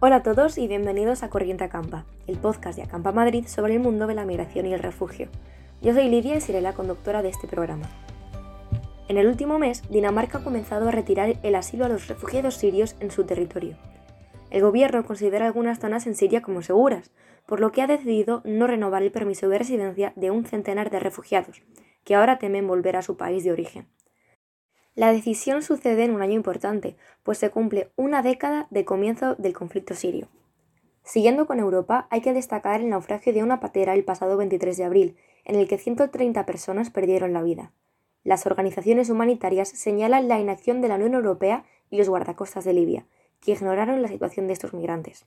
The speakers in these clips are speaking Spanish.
Hola a todos y bienvenidos a Corriente Acampa, el podcast de Acampa Madrid sobre el mundo de la migración y el refugio. Yo soy Lidia y seré la conductora de este programa. En el último mes, Dinamarca ha comenzado a retirar el asilo a los refugiados sirios en su territorio. El gobierno considera algunas zonas en Siria como seguras, por lo que ha decidido no renovar el permiso de residencia de un centenar de refugiados, que ahora temen volver a su país de origen. La decisión sucede en un año importante, pues se cumple una década de comienzo del conflicto sirio. Siguiendo con Europa, hay que destacar el naufragio de una patera el pasado 23 de abril, en el que 130 personas perdieron la vida. Las organizaciones humanitarias señalan la inacción de la Unión Europea y los guardacostas de Libia, que ignoraron la situación de estos migrantes.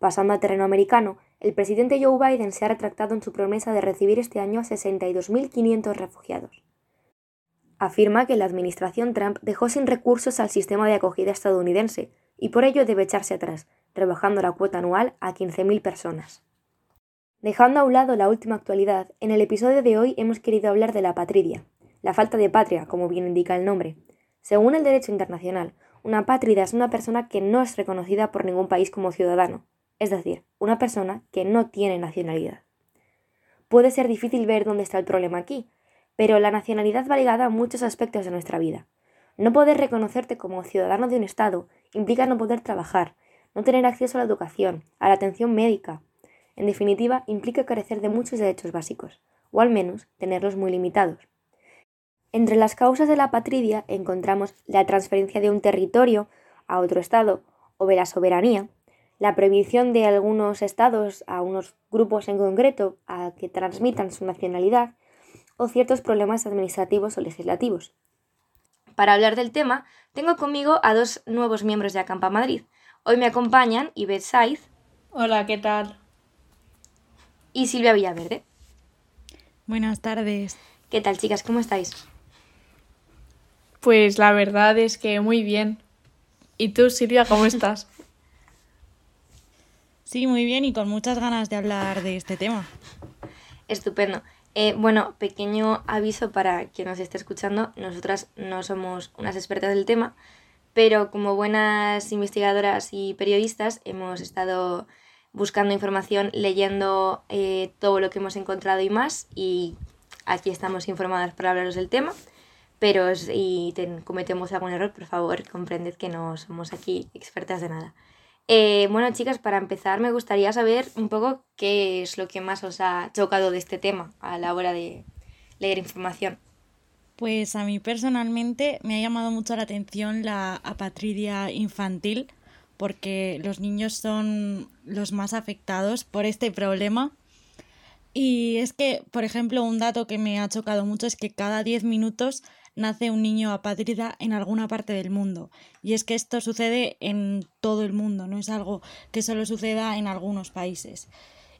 Pasando al terreno americano, el presidente Joe Biden se ha retractado en su promesa de recibir este año a 62.500 refugiados afirma que la administración Trump dejó sin recursos al sistema de acogida estadounidense y por ello debe echarse atrás, rebajando la cuota anual a 15.000 personas. Dejando a un lado la última actualidad, en el episodio de hoy hemos querido hablar de la patridia, la falta de patria, como bien indica el nombre. Según el derecho internacional, una pátrida es una persona que no es reconocida por ningún país como ciudadano, es decir, una persona que no tiene nacionalidad. Puede ser difícil ver dónde está el problema aquí, pero la nacionalidad va ligada a muchos aspectos de nuestra vida. No poder reconocerte como ciudadano de un Estado implica no poder trabajar, no tener acceso a la educación, a la atención médica. En definitiva, implica carecer de muchos derechos básicos, o al menos tenerlos muy limitados. Entre las causas de la patridia encontramos la transferencia de un territorio a otro Estado o de la soberanía, la prohibición de algunos estados a unos grupos en concreto a que transmitan su nacionalidad o ciertos problemas administrativos o legislativos. Para hablar del tema, tengo conmigo a dos nuevos miembros de Acampa Madrid. Hoy me acompañan Ivette Saiz. Hola, ¿qué tal? Y Silvia Villaverde. Buenas tardes. ¿Qué tal, chicas? ¿Cómo estáis? Pues la verdad es que muy bien. ¿Y tú, Silvia, cómo estás? sí, muy bien y con muchas ganas de hablar de este tema. Estupendo. Eh, bueno, pequeño aviso para quien nos esté escuchando, nosotras no somos unas expertas del tema, pero como buenas investigadoras y periodistas hemos estado buscando información, leyendo eh, todo lo que hemos encontrado y más, y aquí estamos informadas para hablaros del tema, pero si cometemos algún error, por favor, comprended que no somos aquí expertas de nada. Eh, bueno, chicas, para empezar me gustaría saber un poco qué es lo que más os ha chocado de este tema a la hora de leer información. Pues a mí personalmente me ha llamado mucho la atención la apatridia infantil porque los niños son los más afectados por este problema. Y es que, por ejemplo, un dato que me ha chocado mucho es que cada 10 minutos nace un niño apátrida en alguna parte del mundo. Y es que esto sucede en todo el mundo, no es algo que solo suceda en algunos países.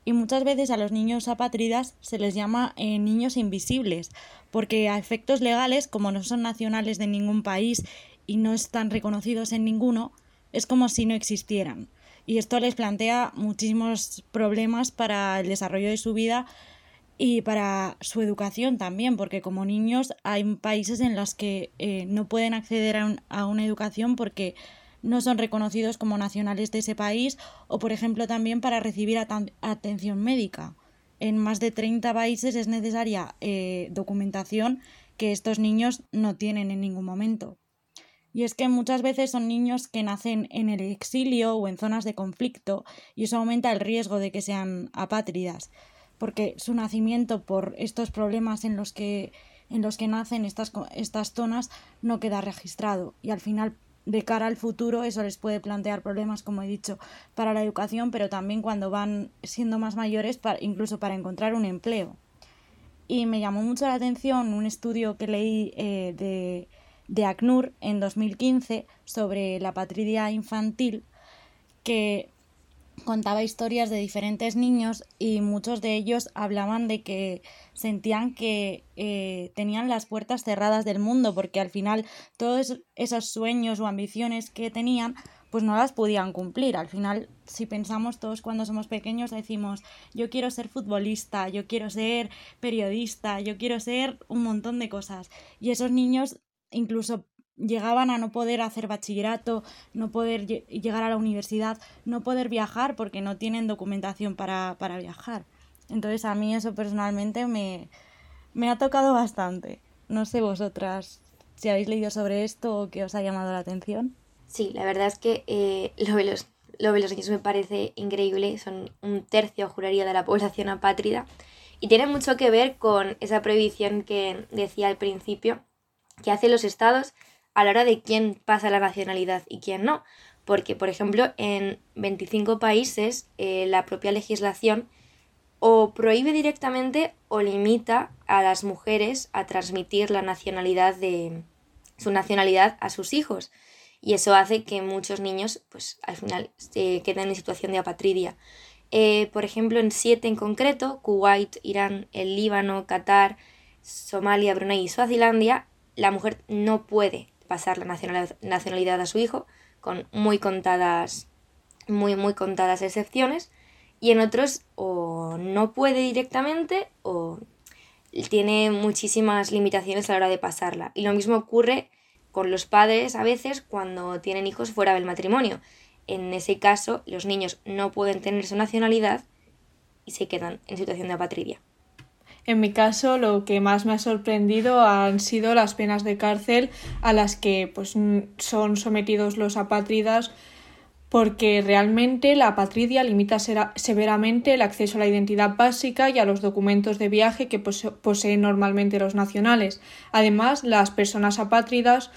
Y muchas veces a los niños apátridas se les llama eh, niños invisibles, porque a efectos legales, como no son nacionales de ningún país y no están reconocidos en ninguno, es como si no existieran. Y esto les plantea muchísimos problemas para el desarrollo de su vida y para su educación también, porque como niños hay países en los que eh, no pueden acceder a, una educación porque no son reconocidos como nacionales de ese país o, por ejemplo, también para recibir atención médica. En más de 30 países es necesaria eh, documentación que estos niños no tienen en ningún momento. Y es que muchas veces son niños que nacen en el exilio o en zonas de conflicto y eso aumenta el riesgo de que sean apátridas porque su nacimiento por estos problemas en los que, en los que nacen estas, estas zonas no queda registrado y al final de cara al futuro eso les puede plantear problemas, como he dicho, para la educación, pero también cuando van siendo más mayores, para, incluso para encontrar un empleo. Y me llamó mucho la atención un estudio que leí eh, de, de ACNUR en 2015 sobre la patridia infantil, que contaba historias de diferentes niños y muchos de ellos hablaban de que sentían que eh, tenían las puertas cerradas del mundo porque al final todos esos sueños o ambiciones que tenían pues no las podían cumplir. Al final, si pensamos todos cuando somos pequeños, decimos, yo quiero ser futbolista, yo quiero ser periodista, yo quiero ser un montón de cosas. Y esos niños incluso llegaban a no poder hacer bachillerato, no poder llegar a la universidad, no poder viajar porque no tienen documentación para, para viajar. Entonces a mí eso personalmente me, me ha tocado bastante. No sé vosotras si habéis leído sobre esto o qué os ha llamado la atención. Sí, la verdad es que eh, lo, los, lo de los niños me parece increíble. Son un tercio, juraría, de la población apátrida. Y tiene mucho que ver con esa prohibición que decía al principio, que hacen los estados a la hora de quién pasa la nacionalidad y quién no. Porque, por ejemplo, en 25 países eh, la propia legislación o prohíbe directamente o limita a las mujeres a transmitir la nacionalidad de su nacionalidad a sus hijos. Y eso hace que muchos niños, pues al final, se queden en situación de apatridia. Eh, por ejemplo, en siete en concreto, Kuwait, Irán, el Líbano, Qatar, Somalia, Brunei y Suazilandia, la mujer no puede pasar la nacionalidad a su hijo, con muy contadas, muy, muy contadas excepciones, y en otros o no puede directamente o tiene muchísimas limitaciones a la hora de pasarla. Y lo mismo ocurre con los padres a veces cuando tienen hijos fuera del matrimonio. En ese caso, los niños no pueden tener su nacionalidad y se quedan en situación de apatridia. En mi caso, lo que más me ha sorprendido han sido las penas de cárcel a las que pues, son sometidos los apátridas porque realmente la apatridia limita severamente el acceso a la identidad básica y a los documentos de viaje que poseen normalmente los nacionales. Además, las personas apátridas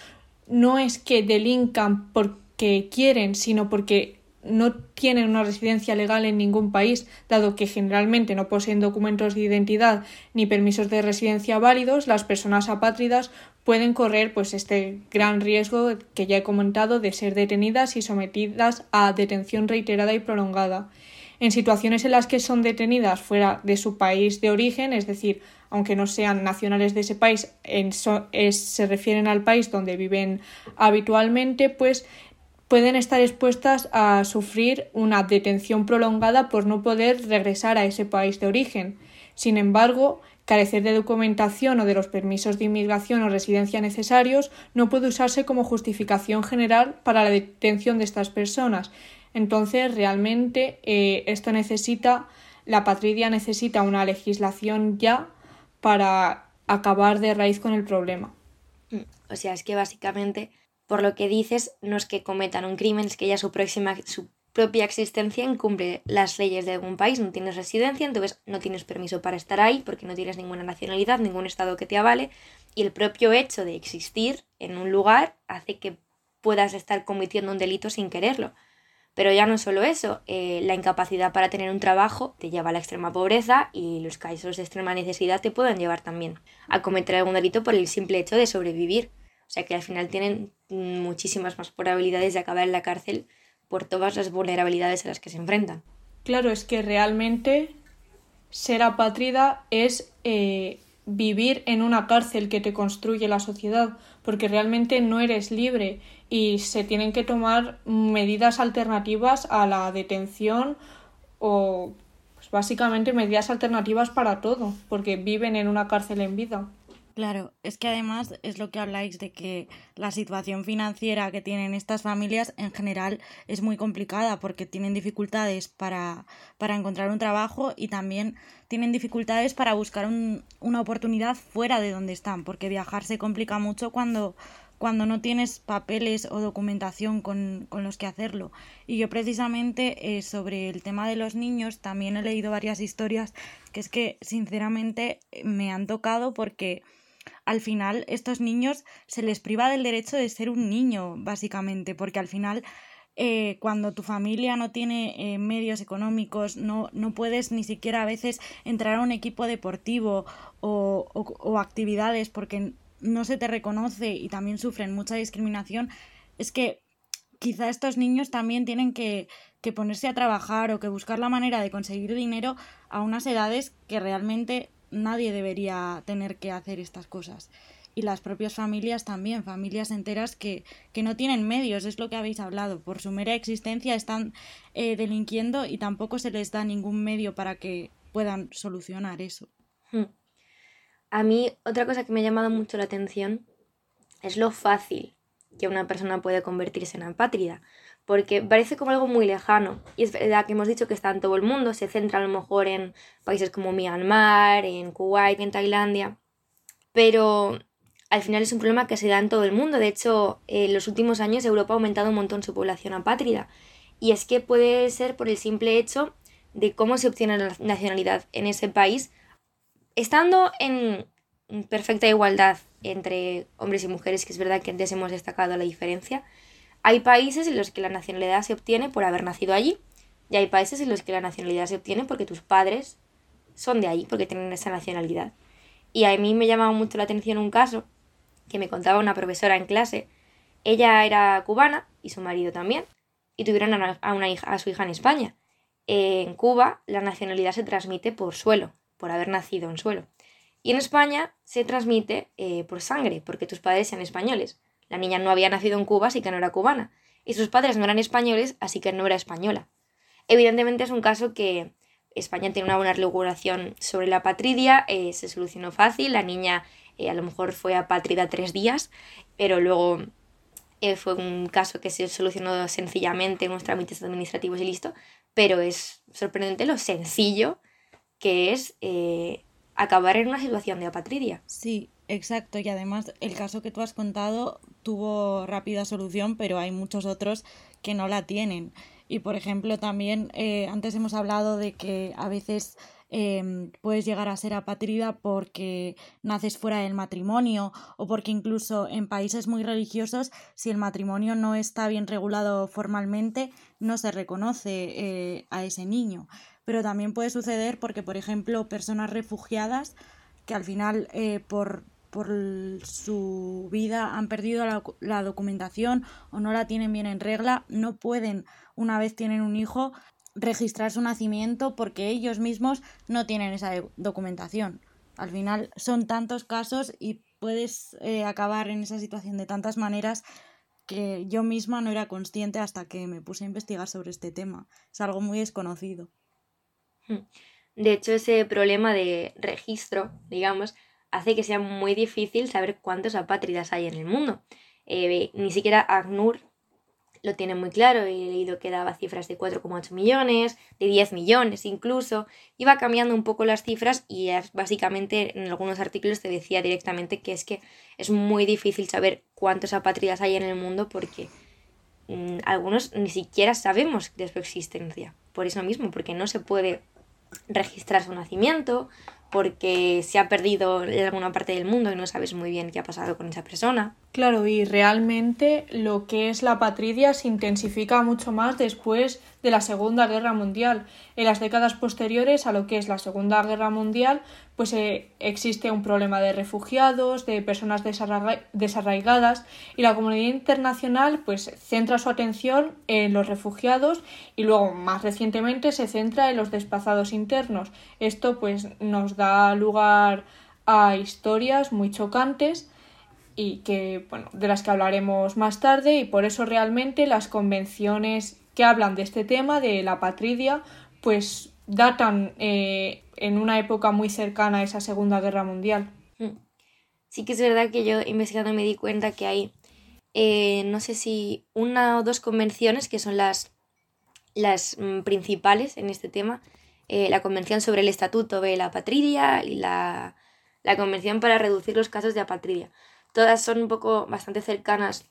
no es que delincan porque quieren, sino porque no tienen una residencia legal en ningún país, dado que generalmente no poseen documentos de identidad ni permisos de residencia válidos, las personas apátridas pueden correr pues este gran riesgo que ya he comentado de ser detenidas y sometidas a detención reiterada y prolongada. En situaciones en las que son detenidas fuera de su país de origen, es decir, aunque no sean nacionales de ese país, se refieren al país donde viven habitualmente, pues pueden estar expuestas a sufrir una detención prolongada por no poder regresar a ese país de origen. Sin embargo, carecer de documentación o de los permisos de inmigración o residencia necesarios no puede usarse como justificación general para la detención de estas personas. Entonces, realmente eh, esto necesita, la patria necesita una legislación ya para acabar de raíz con el problema. O sea, es que básicamente por lo que dices, no es que cometan un crimen, es que ya su, próxima, su propia existencia incumple las leyes de algún país, no tienes residencia, entonces no tienes permiso para estar ahí porque no tienes ninguna nacionalidad, ningún estado que te avale, y el propio hecho de existir en un lugar hace que puedas estar cometiendo un delito sin quererlo. Pero ya no solo eso, eh, la incapacidad para tener un trabajo te lleva a la extrema pobreza y los casos de extrema necesidad te pueden llevar también a cometer algún delito por el simple hecho de sobrevivir. Sea que al final tienen muchísimas más probabilidades de acabar en la cárcel por todas las vulnerabilidades a las que se enfrentan. Claro, es que realmente ser apátrida es eh, vivir en una cárcel que te construye la sociedad, porque realmente no eres libre y se tienen que tomar medidas alternativas a la detención o pues, básicamente medidas alternativas para todo, porque viven en una cárcel en vida. Claro, es que además es lo que habláis de que la situación financiera que tienen estas familias en general es muy complicada porque tienen dificultades para, para encontrar un trabajo y también tienen dificultades para buscar un, una oportunidad fuera de donde están, porque viajar se complica mucho cuando, cuando no tienes papeles o documentación con, con los que hacerlo. Y yo precisamente eh, sobre el tema de los niños también he leído varias historias que es que sinceramente me han tocado porque al final estos niños se les priva del derecho de ser un niño, básicamente, porque al final eh, cuando tu familia no tiene eh, medios económicos, no, no puedes ni siquiera a veces entrar a un equipo deportivo o, o, actividades porque no se te reconoce y también sufren mucha discriminación, es que quizá estos niños también tienen que, que ponerse a trabajar o que buscar la manera de conseguir dinero a unas edades que realmente nadie debería tener que hacer estas cosas. Y las propias familias también, familias enteras que, que no tienen medios, es lo que habéis hablado. Por su mera existencia están eh, delinquiendo y tampoco se les da ningún medio para que puedan solucionar eso. Hmm. A mí otra cosa que me ha llamado mucho la atención es lo fácil que una persona puede convertirse en apátrida, porque parece como algo muy lejano. Y es verdad que hemos dicho que está en todo el mundo, se centra a lo mejor en países como Myanmar, en Kuwait, en Tailandia, pero al final es un problema que se da en todo el mundo. De hecho, en los últimos años Europa ha aumentado un montón su población apátrida. Y es que puede ser por el simple hecho de cómo se obtiene la nacionalidad en ese país, estando en perfecta igualdad entre hombres y mujeres, que es verdad que antes hemos destacado la diferencia, hay países en los que la nacionalidad se obtiene por haber nacido allí y hay países en los que la nacionalidad se obtiene porque tus padres son de allí, porque tienen esa nacionalidad. Y a mí me llamaba mucho la atención un caso que me contaba una profesora en clase. Ella era cubana y su marido también, y tuvieron a, una hija, a su hija en España. En Cuba la nacionalidad se transmite por suelo, por haber nacido en suelo. Y en España se transmite eh, por sangre, porque tus padres sean españoles. La niña no había nacido en Cuba, así que no era cubana. Y sus padres no eran españoles, así que no era española. Evidentemente es un caso que España tiene una buena regulación sobre la patridia, eh, se solucionó fácil, la niña eh, a lo mejor fue apátrida tres días, pero luego fue un caso que se solucionó sencillamente en unos trámites administrativos y listo, pero es sorprendente lo sencillo que es acabar en una situación de apatridia. Sí, exacto. Y además el caso que tú has contado tuvo rápida solución, pero hay muchos otros que no la tienen. Y por ejemplo, también eh, antes hemos hablado de que a veces em, puedes llegar a ser apatrida porque naces fuera del matrimonio o porque incluso en países muy religiosos, si el matrimonio no está bien regulado formalmente, no se reconoce eh, a ese niño pero también puede suceder porque, por ejemplo, personas refugiadas que al final eh, por, por su vida han perdido la, la, documentación o no la tienen bien en regla, no pueden, una vez tienen un hijo, registrar su nacimiento porque ellos mismos no tienen esa documentación. Al final son tantos casos y puedes eh, acabar en esa situación de tantas maneras que yo misma no era consciente hasta que me puse a investigar sobre este tema. Es algo muy desconocido. De hecho, ese problema de registro, digamos, hace que sea muy difícil saber cuántos apátridas hay en el mundo. Eh, ni siquiera ACNUR lo tiene muy claro, he leído que daba cifras de 4,8 millones, de 10 millones incluso, iba cambiando un poco las cifras y básicamente en algunos artículos te decía directamente que es que es muy difícil saber cuántos apátridas hay en el mundo porque mm, algunos ni siquiera sabemos de su existencia, por eso mismo, porque no se puede registrar su nacimiento, porque se ha perdido en alguna parte del mundo y no sabes muy bien qué ha pasado con esa persona. Claro, y realmente lo que es la patridia se intensifica mucho más después de la Segunda Guerra Mundial. En las décadas posteriores a lo que es la Segunda Guerra Mundial, pues eh, existe un problema de refugiados, de personas desarraigadas y la comunidad internacional pues centra su atención en los refugiados y luego más recientemente se centra en los desplazados internos. Esto pues nos da lugar a historias muy chocantes y que, bueno, de las que hablaremos más tarde y por eso realmente las convenciones que hablan de este tema, de la patridia, pues datan eh, en una época muy cercana a esa Segunda Guerra Mundial. Mm. Sí que es verdad que yo investigando me di cuenta que hay, eh, no sé si una o dos convenciones que son las, las mm, principales en este tema. Eh, la Convención sobre el Estatuto de la Patridia y la, la Convención para reducir los casos de apatridia todas son un poco bastante cercanas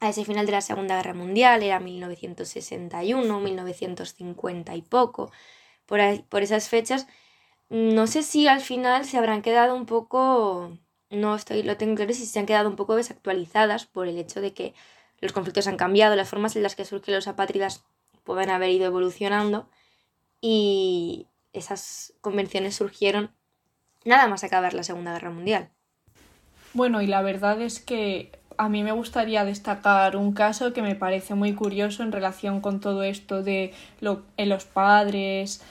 a ese final de la Segunda Guerra Mundial, era 1961, 1950 y poco, por, por esas fechas. No sé si al final se habrán quedado un poco, no estoy, lo tengo claro, si se han quedado un poco desactualizadas por el hecho de que los conflictos han cambiado, las formas en las que surgen los apátridas pueden haber ido evolucionando y esas convenciones surgieron nada más acabar la Segunda Guerra Mundial. Bueno, y la verdad es que a mí me gustaría destacar un caso que me parece muy curioso en relación con todo esto de los padres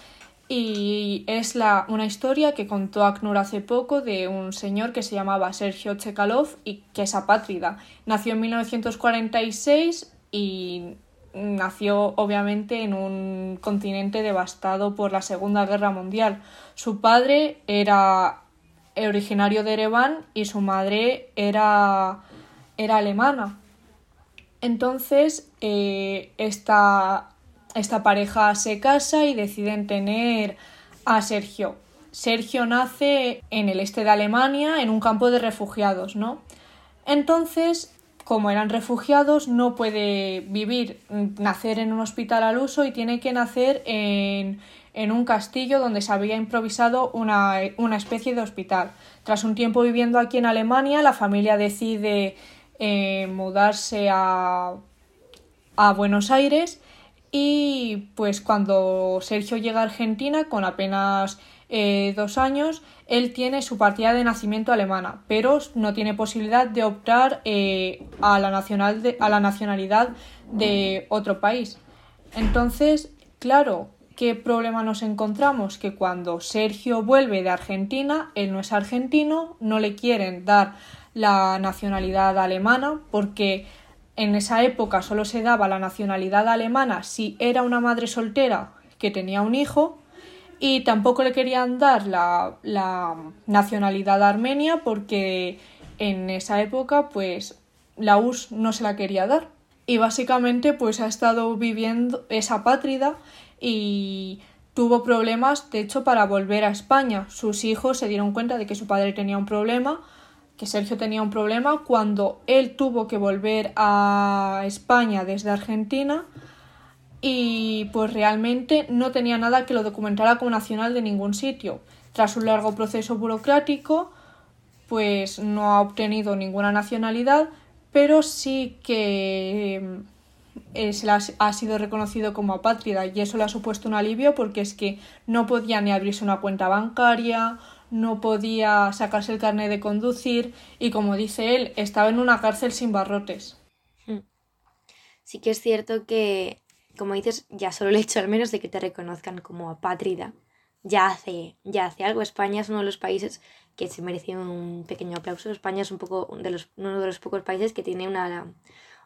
y es la, una historia que contó ACNUR hace poco de un señor que se llamaba Sergio Chekalov y que es apátrida. Nació en 1946 y nació obviamente en un continente devastado por la Segunda Guerra Mundial. Su padre era originario de Ereván y su madre era, era alemana. Entonces, eh, esta, esta pareja se casa y deciden tener a Sergio. Sergio nace en el este de Alemania, en un campo de refugiados, ¿no? Entonces, como eran refugiados, no puede vivir, nacer en un hospital al uso y tiene que nacer en, en un castillo donde se había improvisado una, una, especie de hospital. Tras un tiempo viviendo aquí en Alemania, la familia decide eh, mudarse a, a Buenos Aires y pues cuando Sergio llega a Argentina con apenas eh, dos años, él tiene su partida de nacimiento alemana, pero no tiene posibilidad de optar eh, a, la nacional a la nacionalidad de otro país. Entonces, claro, ¿Qué problema nos encontramos? Que cuando Sergio vuelve de Argentina, él no es argentino, no le quieren dar la nacionalidad alemana porque en esa época solo se daba la nacionalidad alemana si era una madre soltera que tenía un hijo y tampoco le querían dar la, la nacionalidad armenia porque en esa época pues la URSS no se la quería dar y básicamente pues ha estado viviendo esa pátrida y tuvo problemas, de hecho, para volver a España. Sus hijos se dieron cuenta de que su padre tenía un problema, que Sergio tenía un problema, cuando él tuvo que volver a España desde Argentina y pues realmente no tenía nada que lo documentara como nacional de ningún sitio. Tras un largo proceso burocrático, pues no ha obtenido ninguna nacionalidad, pero sí que eh, ha sido reconocido como apátrida y eso le ha supuesto un alivio porque es que no podía ni abrirse una cuenta bancaria, no podía sacarse el carnet de conducir y como dice él, estaba en una cárcel sin barrotes. Hmm. Sí que es cierto que, como dices, ya solo el hecho al menos de que te reconozcan como apátrida ya hace, ya hace algo. España es uno de los países que se merece un pequeño aplauso. España es un poco de los, uno de los pocos países que tiene una,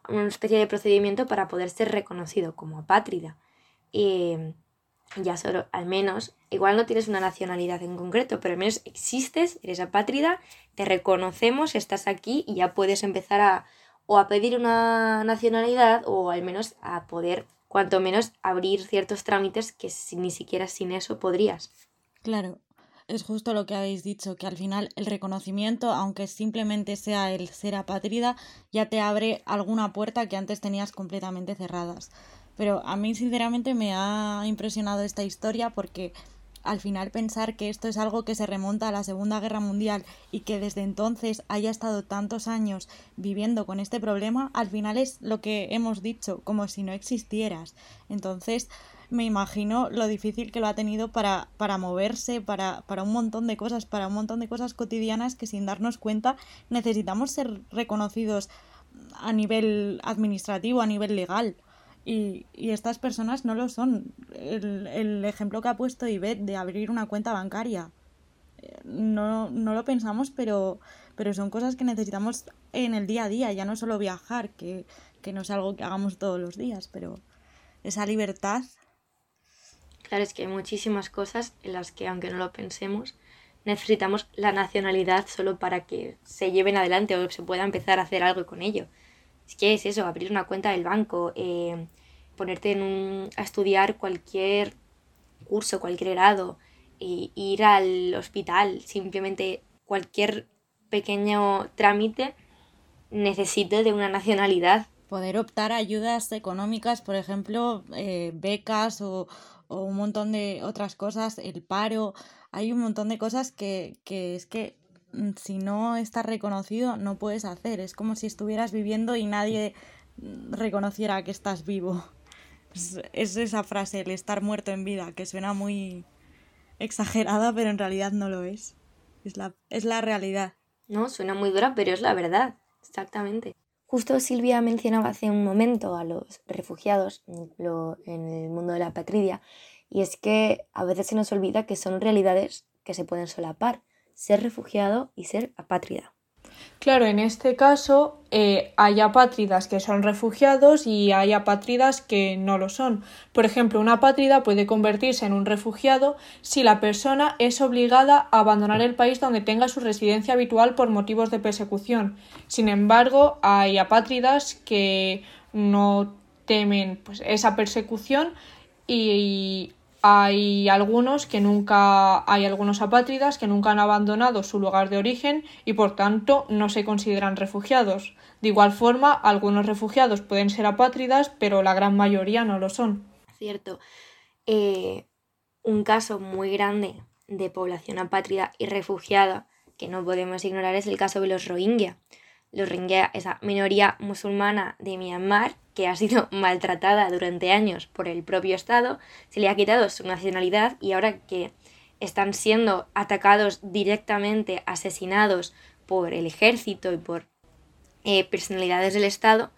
una especie de procedimiento para poder ser reconocido como apátrida. Y ya solo, al menos, igual no tienes una nacionalidad en concreto, pero al menos existes, eres apátrida, te reconocemos, estás aquí y ya puedes empezar a o a pedir una nacionalidad o al menos a poder, cuanto menos, abrir ciertos trámites que ni siquiera sin eso podrías. Claro, es justo lo que habéis dicho, que al final el reconocimiento, aunque simplemente sea el ser apátrida, ya te abre alguna puerta que antes tenías completamente cerradas. Pero a mí sinceramente me ha impresionado esta historia porque al final pensar que esto es algo que se remonta a la Segunda Guerra Mundial y que desde entonces haya estado tantos años viviendo con este problema, al final es lo que hemos dicho, como si no existieras. Entonces, me imagino lo difícil que lo ha tenido para, para moverse, para, para un montón de cosas, para un montón de cosas cotidianas que sin darnos cuenta necesitamos ser reconocidos a nivel administrativo, a nivel legal. Y, y, estas personas no lo son. El, el ejemplo que ha puesto Ivette de abrir una cuenta bancaria. Eh, no, no lo pensamos, pero, pero son cosas que necesitamos en el día a día, ya no solo viajar, que, que no es algo que hagamos todos los días, pero esa libertad Claro, es que hay muchísimas cosas en las que, aunque no lo pensemos, necesitamos la nacionalidad solo para que se lleven adelante o se pueda empezar a hacer algo con ello. Es que es eso, abrir una cuenta del banco, eh, ponerte en un, a estudiar cualquier curso, cualquier grado, ir al hospital, simplemente cualquier pequeño trámite necesita de una nacionalidad. Poder optar a ayudas económicas, por ejemplo, eh, becas o, o un montón de otras cosas, el paro, hay un montón de cosas que, que es que si no estás reconocido no puedes hacer, es como si estuvieras viviendo y nadie mm, reconociera que estás vivo. Es, esa frase, el estar muerto en vida, que suena muy exagerada, pero en realidad no lo es. Es la, es la realidad. No, suena muy dura, pero es la verdad, exactamente. Justo Silvia mencionaba hace un momento a los refugiados en el mundo de la patria y es que a veces se nos olvida que son realidades que se pueden solapar, ser refugiado y ser apátrida. Claro, en este caso eh, hay apátridas que son refugiados y hay apátridas que no lo son. Por ejemplo, una apátrida puede convertirse en un refugiado si la persona es obligada a abandonar el país donde tenga su residencia habitual por motivos de persecución. Sin embargo, hay apátridas que no temen pues, esa persecución y hay algunos que nunca hay algunos apátridas que nunca han abandonado su lugar de origen y por tanto no se consideran refugiados. De igual forma, algunos refugiados pueden ser apátridas, pero la gran mayoría no lo son. Cierto. Eh, un caso muy grande de población apátrida y refugiada que no podemos ignorar es el caso de los Rohingya. Los Rohingya, esa minoría musulmana de Myanmar que ha sido maltratada durante años por el propio Estado, se le ha quitado su nacionalidad y ahora que están siendo atacados directamente, asesinados por el ejército y por eh, personalidades del Estado,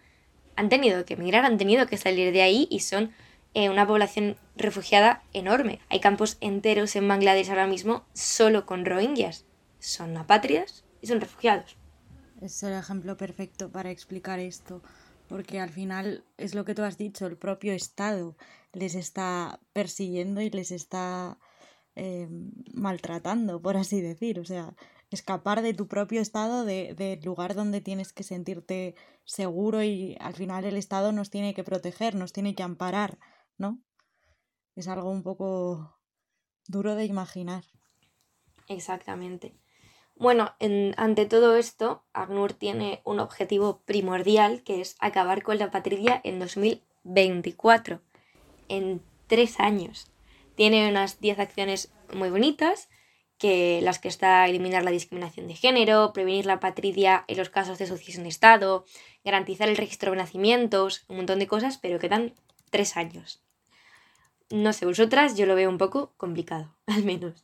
han tenido que emigrar, han tenido que salir de ahí y son eh, una población refugiada enorme. Hay campos enteros en Bangladesh ahora mismo solo con rohingyas. Son apátridas y son refugiados. Es el ejemplo perfecto para explicar esto porque al final es lo que tú has dicho, el propio Estado les está persiguiendo y les está eh, maltratando, por así decir. O sea, escapar de tu propio Estado, del de lugar donde tienes que sentirte seguro y al final el Estado nos tiene que proteger, nos tiene que amparar, ¿no? Es algo un poco duro de imaginar. Exactamente. Bueno, ante todo esto, ACNUR tiene un objetivo primordial que es acabar con la patria en 2024, en tres años. Tiene unas 10 acciones muy bonitas, que las que está eliminar la discriminación de género, prevenir la patria en los casos de sucesión de Estado, garantizar el registro de nacimientos, un montón de cosas, pero quedan tres años. No sé, vosotras, yo lo veo un poco complicado, al menos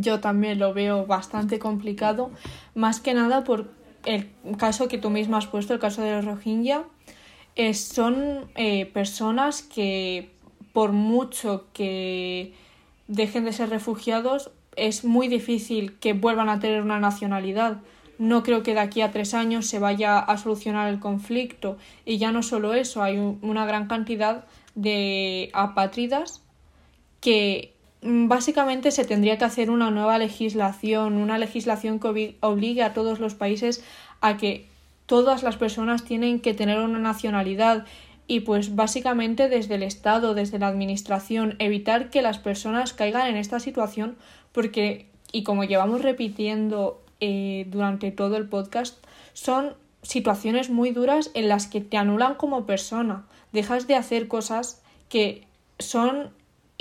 yo también lo veo bastante complicado, más que nada por el caso que tú misma has puesto, el caso de los Rohingya. son eh, personas que por mucho que dejen de ser refugiados, es muy difícil que vuelvan a tener una nacionalidad. No creo que de aquí a tres años se vaya a solucionar el conflicto. Y ya no solo eso, hay una gran cantidad de apátridas que básicamente se tendría que hacer una nueva legislación, una legislación que obligue a todos los países a que todas las personas tienen que tener una nacionalidad y pues básicamente desde el Estado, desde la Administración, evitar que las personas caigan en esta situación porque, y como llevamos repitiendo eh, durante todo el podcast, son situaciones muy duras en las que te anulan como persona, dejas de hacer cosas que son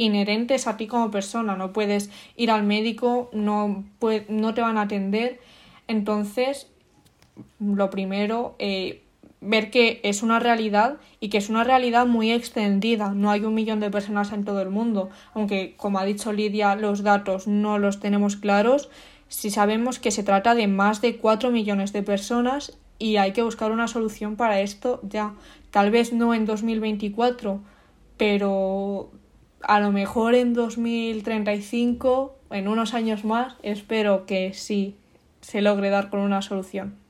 inherentes a ti como persona. No puedes ir al médico, no, no te van a atender. Entonces, lo primero, eh, ver que es una realidad y que es una realidad muy extendida. No hay un millón de personas en todo el mundo. Aunque, como ha dicho Lidia, los datos no los tenemos claros. Si sabemos que se trata de más de 4 millones de personas y hay que buscar una solución para esto ya. Tal vez no en 2024, pero a lo mejor en 2035, en unos años más, espero que sí se logre dar con una solución.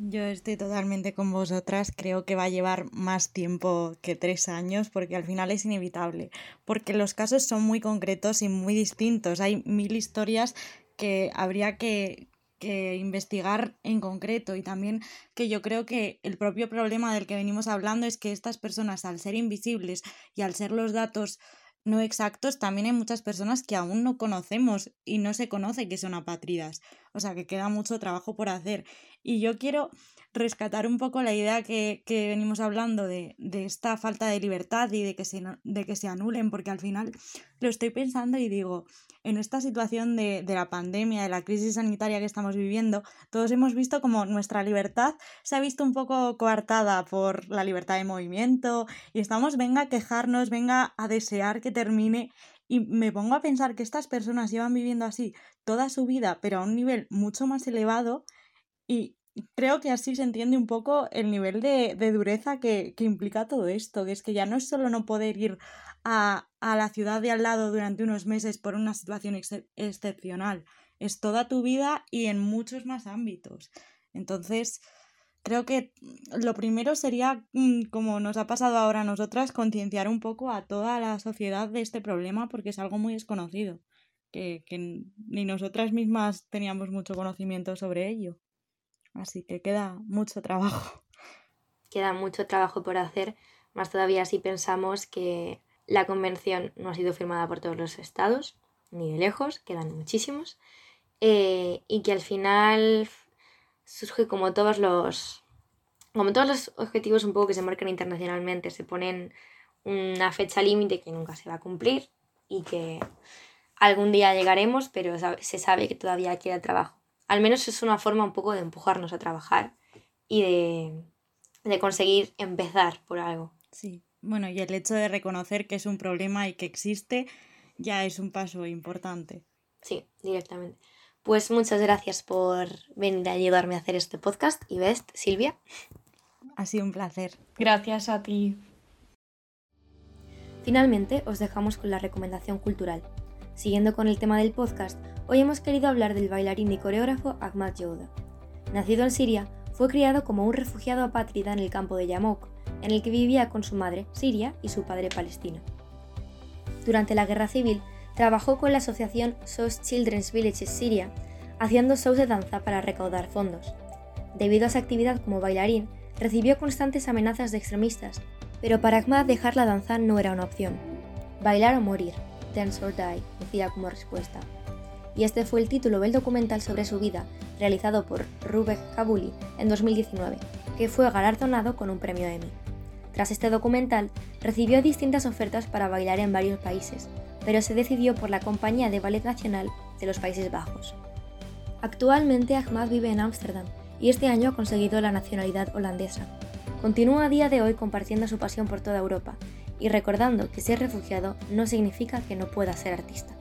Yo estoy totalmente con vosotras, creo que va a llevar más tiempo que tres años porque al final es inevitable, porque los casos son muy concretos y muy distintos, hay mil historias que habría que, que investigar en concreto y también que yo creo que el propio problema del que venimos hablando es que estas personas al ser invisibles y al ser los datos no exactos, también hay muchas personas que aún no conocemos y no se conoce que son apátridas. O sea que queda mucho trabajo por hacer. Y yo quiero rescatar un poco la idea que, que venimos hablando de, de, esta falta de libertad y de que, se, de que se anulen, porque al final lo estoy pensando y digo, en esta situación de, de, la pandemia, de la crisis sanitaria que estamos viviendo, todos hemos visto como nuestra libertad se ha visto un poco coartada por la libertad de movimiento y estamos, venga a quejarnos, venga a desear que termine. Y me pongo a pensar que estas personas llevan viviendo así toda su vida, pero a un nivel mucho más elevado y, creo que así se entiende un poco el nivel de, dureza que, implica todo esto, que es que ya no es solo no poder ir a, la ciudad de al lado durante unos meses por una situación ex excepcional, es toda tu vida y en muchos más ámbitos. Entonces, creo que lo primero sería, mm, como nos ha pasado ahora a nosotras, concienciar un poco a toda la sociedad de este problema porque es algo muy desconocido, que, ni nosotras mismas teníamos mucho conocimiento sobre ello. Así que queda mucho trabajo. queda mucho trabajo por hacer, más todavía si pensamos que la convención no ha sido firmada por todos los estados, ni de lejos, quedan muchísimos, eh, y que al final surge como todos los como todos los objetivos un poco que se marcan internacionalmente, se ponen una fecha límite que nunca se va a cumplir y que algún día llegaremos, pero se sabe que todavía queda trabajo. Al menos es una forma un poco de empujarnos a trabajar y de, de conseguir empezar por algo. Sí, bueno, y el hecho de reconocer que es un problema y que existe ya es un paso importante. Sí, directamente. Pues muchas gracias por venir a ayudarme a hacer este podcast y ves, Silvia. Ha sido un placer. Gracias a ti. Finalmente, os dejamos con la recomendación cultural. Siguiendo con el tema del podcast, hoy hemos querido hablar del bailarín y coreógrafo Ahmad Yoda. Nacido en Siria, fue criado como un refugiado apátrida en el campo de Yamok, en el que vivía con su madre, Siria, y su padre palestino. Durante la guerra civil, trabajó con la asociación SOS Children's Villages Siria, haciendo shows de danza para recaudar fondos. Debido a su actividad como bailarín, recibió constantes amenazas de extremistas, pero para Ahmad dejar la danza no era una opción. Bailar o morir, dance or die, decía como respuesta. Y este fue el título del documental sobre su vida, realizado por Rubek Kabuli en 2019, que fue galardonado con un premio Emmy. Tras este documental, recibió distintas ofertas para bailar en varios países, pero se decidió por la Compañía de Ballet Nacional de los Países Bajos. Actualmente Ahmad vive en Ámsterdam y este año ha conseguido la nacionalidad holandesa. Continúa a día de hoy compartiendo su pasión por toda Europa y recordando que ser refugiado no significa que no pueda ser artista.